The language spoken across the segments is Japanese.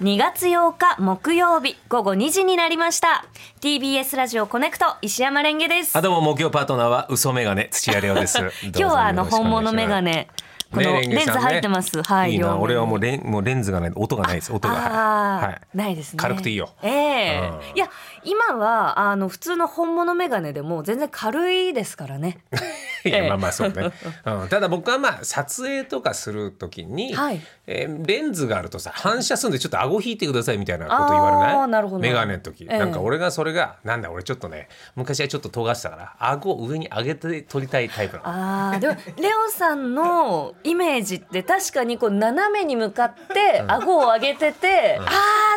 2月8日木曜日午後2時になりました。TBS ラジオコネクト石山レンゲです。あどうも木曜パートナーは嘘メガネ土屋レオで す。今日はあの本物メガネ。このレンズ入ってます、はいいい俺はもうレンもうレンズがない音がないです音が。はい。ないですね。軽くていいよ。ええ。うん。いや今はあの普通の本物メガネでも全然軽いですからねやまあまあそうね、うん、ただ僕はまあ撮影とかするときに、はい。えーレンズがあるとさ反射するんでちょっと顎引いてくださいみたいなこと言われない？あーなるほど。メガネの時、ええ。なんか俺がそれがなんだ俺ちょっとね昔はちょっと尖してたから顎を上に上げて撮りたいタイプなの。あーでもレオさんのイメージって確かにこう斜めに向かって顎を上げてて、あ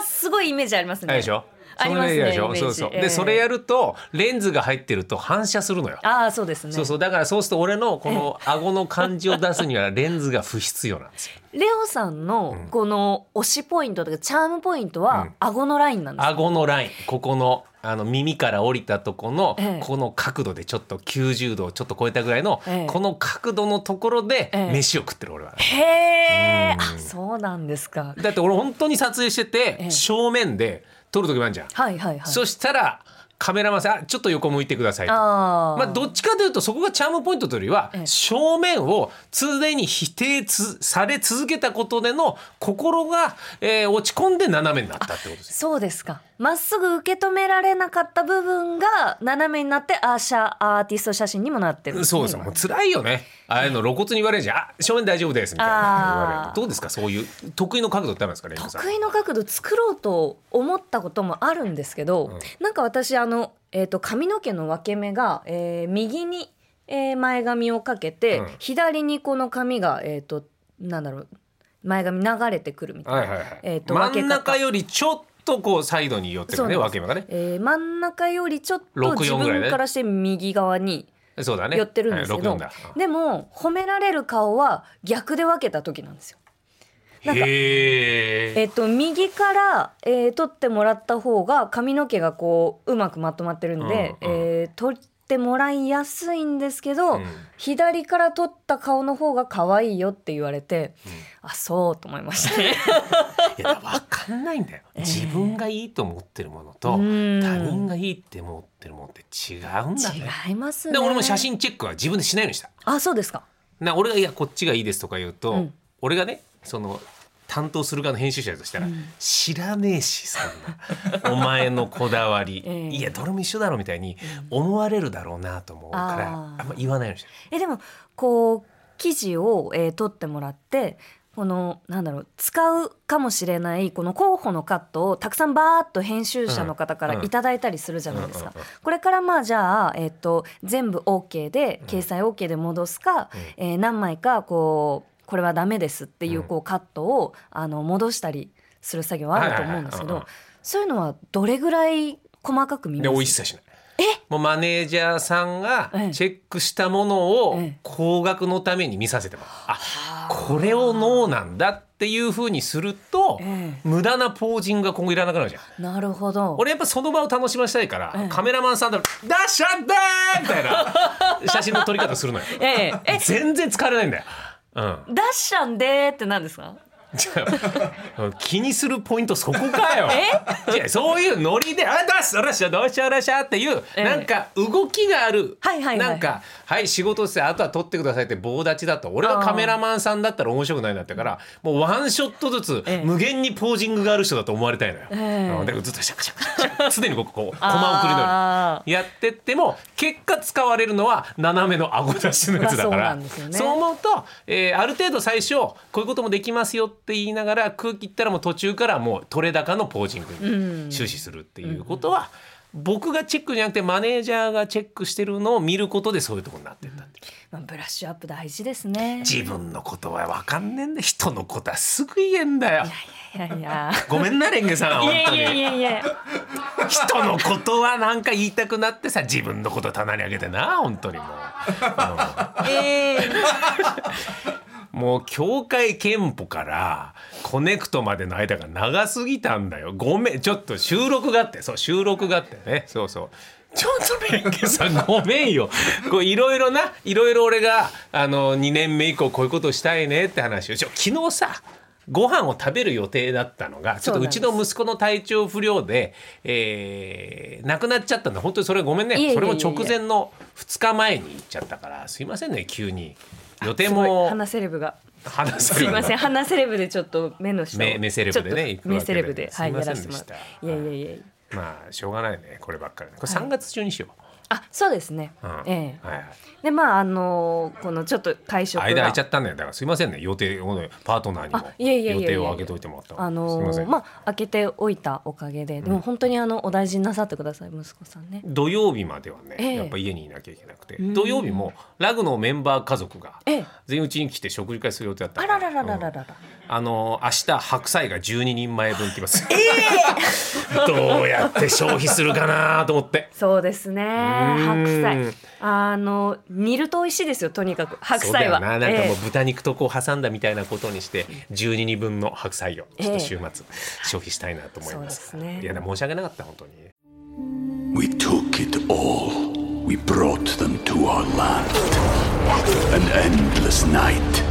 ーすごいイメージありますね。でしょ？それでしイメージ。ょそうそう、ええ。でそれやるとレンズが入ってると反射するのよ。ああそうですね。そうそうだからそうすると俺のこの顎の感じを出すにはレンズが不必要なんですよ。レオさんのこの推しポイントとかチャームポイントは顎のラインなんですか、顎のライン。ここのあの耳から降りたとこの、ええ。この角度でちょっと90度をちょっと超えたぐらいの、ええ。この角度のところでええ。飯を食ってる俺は。へえ。あそうなんですか。だって俺本当に撮影してて、ええ。正面で撮る時もあるじゃん。はいはいはいそしたらカメラマンさんあちょっと横向いてくださいと。あーまあ、どっちかというとそこがチャームポイントというよりは、ええ正面を常に否定つされ続けたことでの心が、えー落ち込んで斜めになったってことです。そうですかまっすぐ受け止められなかった部分が斜めになってアーシャアーティスト写真にもなってるんそうですよ。もう辛いよね。ああいうの露骨に言われるじゃんあ正面大丈夫ですみたいな。どうですか？そういう得意の角度ってあるんですかレンジさん。得意の角度作ろうと思ったこともあるんですけど、なんか私あの、えー、と髪の毛の分け目が、えー右に、えー前髪をかけて、うん。左にこの髪が、えー、となんだろう前髪流れてくるみたいな、はいはいはい、えーと真ん中よりちょっとこうサイドに寄ってるね分け目がね。えー真ん中よりちょっと64自分からして右側にそうだね寄ってるんですけど、はい、64だでも褒められる顔は逆で分けた時なんですよ。なんかえっと、右から、えー、取ってもらった方が髪の毛がこううまくまとまってるんで、うんうんえー取ってもらいやすいんですけど、うん。左から取った顔の方が可愛いよって言われて、あそうと思いましたね。いや分かんないんだよ、自分がいいと思ってるものと他うん。人がいいって思ってるものって違うんだね。違いますね。で俺も写真チェックは自分でしないようにした。あそうですか。な俺がいやこっちがいいですとか言うと、うん。俺がねその担当する側の編集者だとしたら、知らねえしそんな。お前のこだわり、ええ。いやどれも一緒だろみたいに思われるだろうなと思うから、あー。あんま言わないようにしてる。えでもこう記事を、えー取ってもらってこのなんだろう使うかもしれないこの候補のカットをたくさんバーッと編集者の方からいただいたりするじゃないですか。うんうんうんこれからまあじゃあ、えー、と全部 OK で掲載 OK で戻すか、えー何枚かこうこれはダメですっていうこうカットをあの戻したりする作業はあると思うんですけどそういうのはどれぐらい細かく見でます？お一切しない。もうマネージャーさんがええ。チェックしたものをええ。高額のために見させてもらう。あこれをノーなんだっていうふうにすると、え無駄なポージングが今後いらなくなるじゃん。なるほど。俺やっぱその場を楽しませたいから、ええ。カメラマンさんだと「ダッシャッダー!」みたいな写真の撮り方するのよ。ええ。え全然使われないんだよ、うん、出しちゃんでーって何ですか？じゃあ気にするポイントそこかよ。いやそういうノリで「あダッシャラシャどうしようラシャ」っていう、ええ。なんか動きがある、はいはいはい。なんか「はい仕事してあとは撮ってください」って棒立ちだと。俺がカメラマンさんだったら面白くないんだったからもうワンショットずつええ。無限にポージングがある人だと思われたいのよ。ええ。うんでずっとシャカシャカシャカ常に僕こうコマ送りのように。あやってっても結果使われるのは斜めの顎出しのやつだから、まあそうねそう思うと、えーある程度最初こういうこともできますよって言いながら空気いったらもう途中からもう取れ高のポージングに終始するっていうことは僕がチェックじゃなくてマネージャーがチェックしてるのを見ることでそういうところになってんだってまあ、ブラッシュアップ大事ですね。自分のことは分かんねえ。んだ人のことはすぐ言えんだよ。いやいやごめんなレンゲさんい本当に。やいやいやいや。人のことはなんか言いたくなってさ自分のこと棚に上げてな本当にもう、ええ。うんもう境界憲法からコネクトまでの間が長すぎたんだよ。ごめんちょっと収録があって。そう収録があってね。そうそう。ちょっとレンゲさん ごめんよ。こういろいろないろいろ俺があの2年目以降こういうことしたいねって話を。ちょ昨日さご飯を食べる予定だったのがちょっとうちの息子の体調不良で、えー、亡くなっちゃったんだ。本当にそれごめんね。それも直前の2日前に行っちゃったからすいませんね急に予定も花セレブが。話すいません花セレブでちょっと目の下。を目目セレブでね目セレブではいやらせてもらっていやいやいや。まあしょうがないねこればっかりこれ3月中にしよう、あそうですね、うん、ええ。はいはい、でまああのー、このちょっと会食間空いちゃったんだからすいませんね。予定パートナーにも予定を空けといてもらったあのー、まあ空けておいたおかげででも本当にあのお大事になさってください息子さんね、うん、土曜日まではね、ええ、やっぱ家にいなきゃいけなくて、うん、土曜日もラグのメンバー家族が全員うちに来て食事会する予定だったあららららららら、あの明日白菜が12人前分来ます、どうやって消費するかなと思ってそうですね。ん白菜。あの煮ると美味しいですよ。とにかく白菜は。そうだよななんかもうえ豚肉とこう挟んだみたいなことにして12人分の白菜をちょっと週末消費したいなと思います,、そうですねいやでも申し訳なかった本当に We took it all. We brought them to our land. An endless night,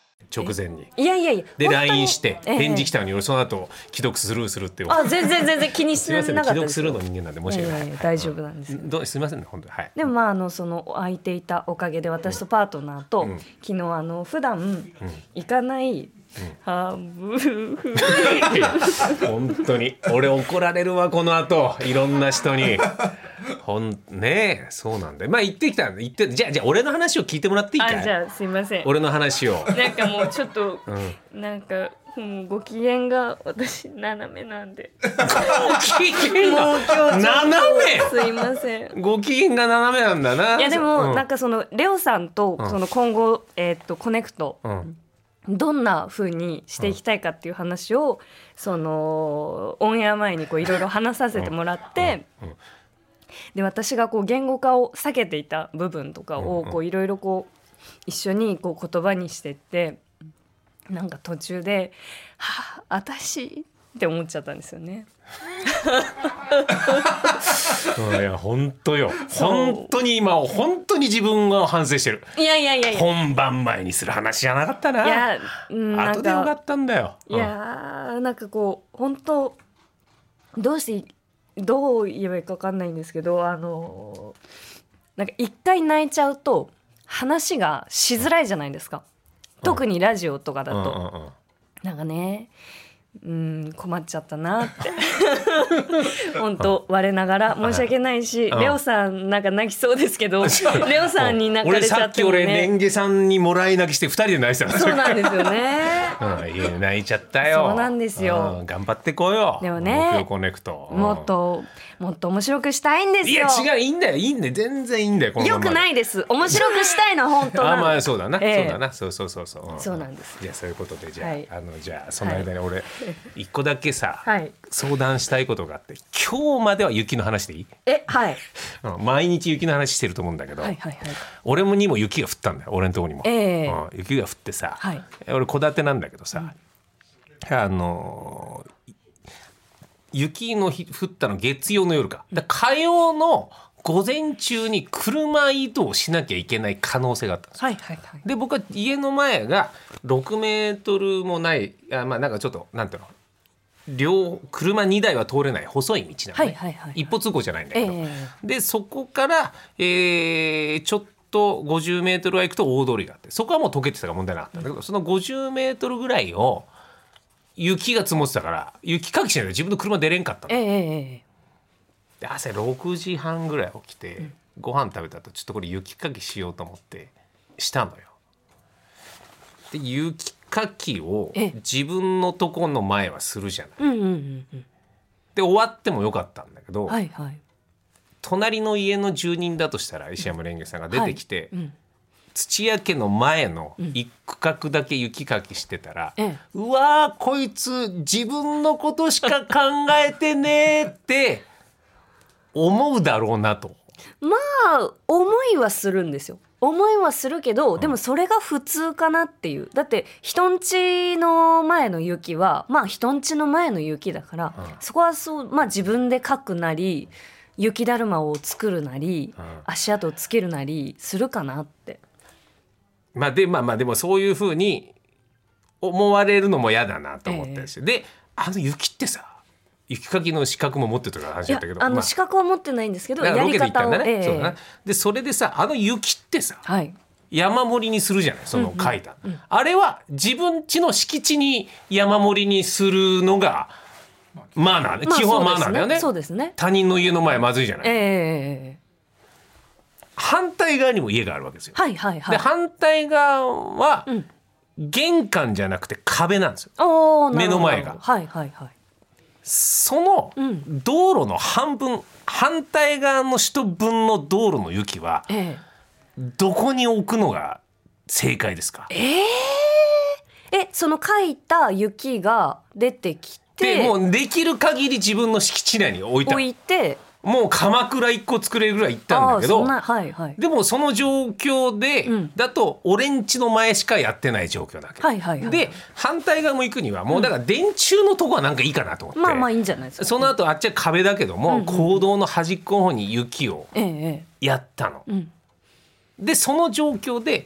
直前に。いやいやいや。で LINE してええ。返事来たのに俺その後既読スルーするってあ全然全然気にしなかったですよ。既読するの。人間なんで申し訳ない。いやいやい。や大丈夫なんですよ。どうすいませんね本当に。はい。でもまああのその空いていたおかげで私とパートナーと、ん。昨日あの普段行かない、ハンブルグいや本当に。俺怒られるわこの後。いろんな人に。ほんねえそうなんだよ。まあ言ってきた言ってじゃあじゃあ俺の話を聞いてもらっていいかい？あじゃあすいません。俺の話を。なんかもうちょっと、うなんかもうご機嫌が私斜めなんで。ご機嫌が？斜すいません。めご機嫌が斜めなんだな。いいやでも、うん。なんかそのレオさんとん。その今後、えーっとコネクト、うんどんな風にしていきたいかっていう話を、そのオンエア前にこういろいろ話させてもらって、で私がこう言語化を避けていた部分とかをこういろいろこう一緒にこう言葉にしてってなんか途中で「はあ私」って思っちゃったんですよね。うん。いや本当よ。本当に今本当に自分が反省してる。いやいやいや本番前にする話じゃなかったな。いやうんなん後でよかかったんだよ。いやーなんかこう本当どうしてどう言えばいいか分かんないんですけどあのなんか一回泣いちゃうと話がしづらいじゃないですか。特にラジオとかだうんと、うんうんうん。なんかねうん困っちゃったなって。本当我ながら申し訳ないし、うん。レオさんなんか泣きそうですけどレオさんに泣かれちゃ俺さっき俺レンゲさんにもらい泣きして二人で泣いてたそうなんですよね。泣いちゃったよ。そうなんですよ。うん頑張ってこうよ。でもねコネクト、うん。もっともっと面白くしたいんですいよ。や違ういいんだよいいんだよ。全然いいんだよこのまよくないです。面白くしたいのは本当な あの。まあそうだな、ええ。そうだな。そうそうそうそう、そうなんです。じゃあそういうことでじゃあ,、はい。あのじゃあその間に俺一個だけさ、はい。相談したいことがあって今日までは雪の話でいい、え、はい。うん、毎日雪の話してると思うんだけど、はいはいはい。俺もにも雪が降ったんだよ。俺のとこにも、ええ。うん雪が降ってさ、はい。俺戸建てなんだけどさ、あのー雪の日降ったの月曜の夜か。火曜の午前中に車移動しなきゃいけない可能性があったんですよ。はいはいはい。で僕は家の前が6メートルもないあまあなんかちょっとなんていうの？両車2台は通れない細い道なのね、はいはい一歩通行じゃないんだけど、ええ。でそこから、えーちょっと50メートルは行くと大通りがあってそこはもう溶けてたから問題なかった。んだけど、その50メートルぐらいを雪が積もってたから雪かきしないと自分の車出れんかったの。ええええで朝6時半ぐらい起きて、ご飯食べた後ちょっとこれ雪かきしようと思ってしたのよ。で雪かきをええ。自分のとこの前はするじゃない。うんうんうんうん。で終わってもよかったんだけど、はいはい隣の家の住人だとしたら石山レンゲさんが出てきて、うん。土屋家の前の一区画だけ雪かきしてたら、ええ。うわーこいつ自分のことしか考えてねーって思うだろうなと。まあ思いはするんですよ。思いはするけどでもそれが普通かなっていう。だって人んちの前の雪はまあ人んちの前の雪だから、うん。そこはそうまあ自分で書くなり雪だるまを作るなり、うん。足跡をつけるなりするかなって。まあでまあまあでもそういうふうに思われるのも嫌だなと思ったりして、であの雪ってさ雪かきの資格も持ってるとか話いやだったけど。まああの資格は持ってないんですけど、だからやりロケで行った方を、ね、ええ。そうだな。でそれでさあの雪ってさはい。山盛りにするじゃないその書いた、あれは自分家の敷地に山盛りにするのがマナーね、まあ基本はマナーだよね。そうですね。他人の家の前まずいじゃない、ええええええ。反対側にも家があるわけですよ、はいはいはい。で反対側はん。玄関じゃなくて壁なんですよ。目の前が。はいはいはい。そのん。道路の半分反対側の人分の道路の雪はえどこに置くのが正解ですか？え。えその書いた雪が出てきてでもうできる限り自分の敷地内に置いた。置いて。もう鎌倉一個作れるぐらい行ったんだけどはいはい。でもその状況で、うん。だと俺んちの前しかやってない状況だけ。ど、はいはいはい。で反対側も行くにはもうだから電柱のとこはなんかいいかなと思って、まあまあいいんじゃないですか。その後あっちは壁だけども、公道の端っこの方に雪をえええやったの。えうん。でその状況で、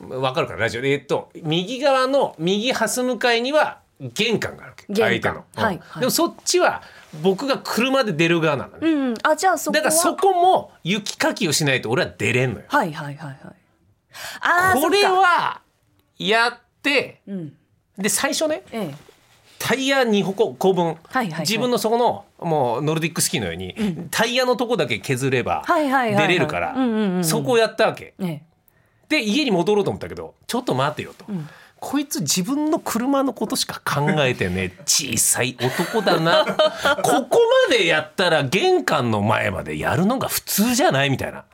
わかるかなラジオ。でえっと右側の右端向かいには玄関があるわけ相手の、うんはいはい。でもそっちは僕が車で出る側なのね、うんうん。あじゃあそこは。だからそこも雪かきをしないと俺は出れんのよ。はいはいはいはい。ああこれはやってうん。で最初ねええ。タイヤ2個個分、はいはいはい。自分のそこのもうノルディックスキーのように、タイヤのとこだけ削れば出れるからうんうんうんうん。そこをやったわけ。ええ。で家に戻ろうと思ったけどちょっと待てよと、こいつ自分の車のことしか考えてね小さい男だな。ここまでやったら玄関の前までやるのが普通じゃないみたいな。っ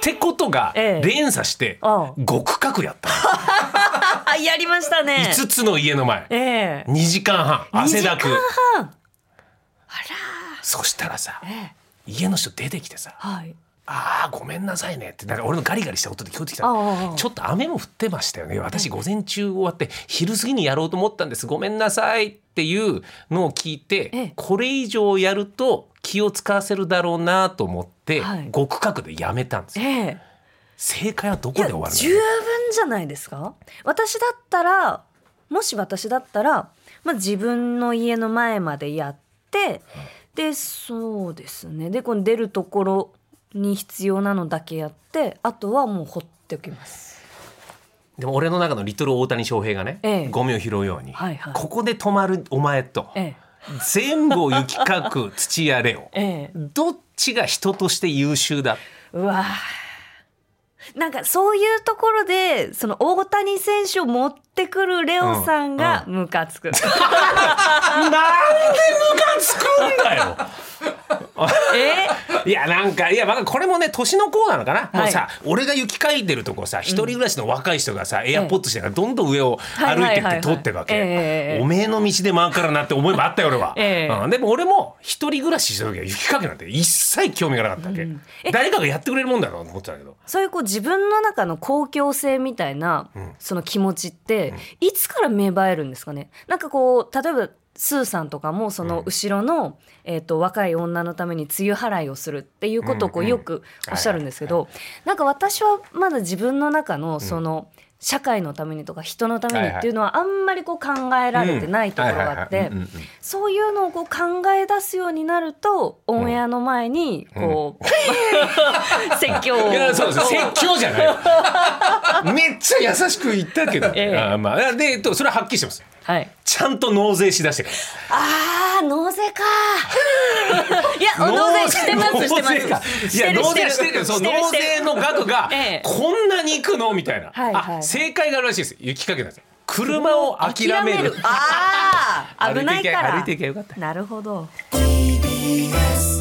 てことがええ。連鎖してああ。極角やったの。あ やりましたね。5つの家の前。ええ。2時間半汗だく。2時間半。そしたらさええ。家の人出てきてさはい「あーごめんなさいね」ってなんか俺のガリガリした音で聞こえてきた。ちょっと雨も降ってましたよね。私午前中終わって昼過ぎにやろうと思ったんです。ごめんなさいっていうのを聞いて、ええ。これ以上やると気を使わせるだろうなと思って、はい。極角でやめたんですよ。ええ。正解はどこで終わる十分じゃないですか？私だったらもし私だったら、まあ、自分の家の前までやってでそうですね。でこの出るところに必要なのだけやってあとはもう放っておきます。でも俺の中のリトル大谷翔平がね、ええ。ゴミを拾うように、はいはい。ここで止まるお前と、え全部を雪かく土屋レオ ええ。えどっちが人として優秀だ？うわーなんかそういうところでその大谷選手を持ってくるレオさんがムカつく、なんでムカつくんだよ！え？いやなんかいやまあこれもね年の子なのかな、い。もうさ俺が雪かいてるとこさ一人暮らしの若い人がさ、エアポッドしてからどんどん上を歩いてって通ってるわけ、おめえの道で回るからなって思いもあったよ俺は、ええ。うん。でも俺も一人暮らしした時は雪かきなんて一切興味がなかったわけ、え誰かがやってくれるもんだろうと思ってたけど。そういうこう自分の中の公共性みたいなその気持ちっていつから芽生えるんですかね？なんかこう例えばスーさんとかもその後ろの、えー、と若い女のために梅雨払いをするっていうことをこうん。ううんよくおっしゃるんですけど、なんか私はまだ自分の中のその、社会のためにとか人のためにっていうのはあんまりこう考えられてないところがあってそういうのをこう考え出すようになるとオンエアの前にこう、説教を。いやそうそう 説教じゃない。めっちゃ優しく言ったけど、ええ。あーまあでとそれははっきりしてますはい、ちゃんと納税しだしてからあー納税か。いや納税してますしてます。納税かいや納税してる。けど納税の額がええ。こんなにいくの？みたいな、はいはい。あ正解があるらしいです。雪かけなんですよ。車を諦める。ああ 危ないから。歩いていけばよかった。なるほど。TBS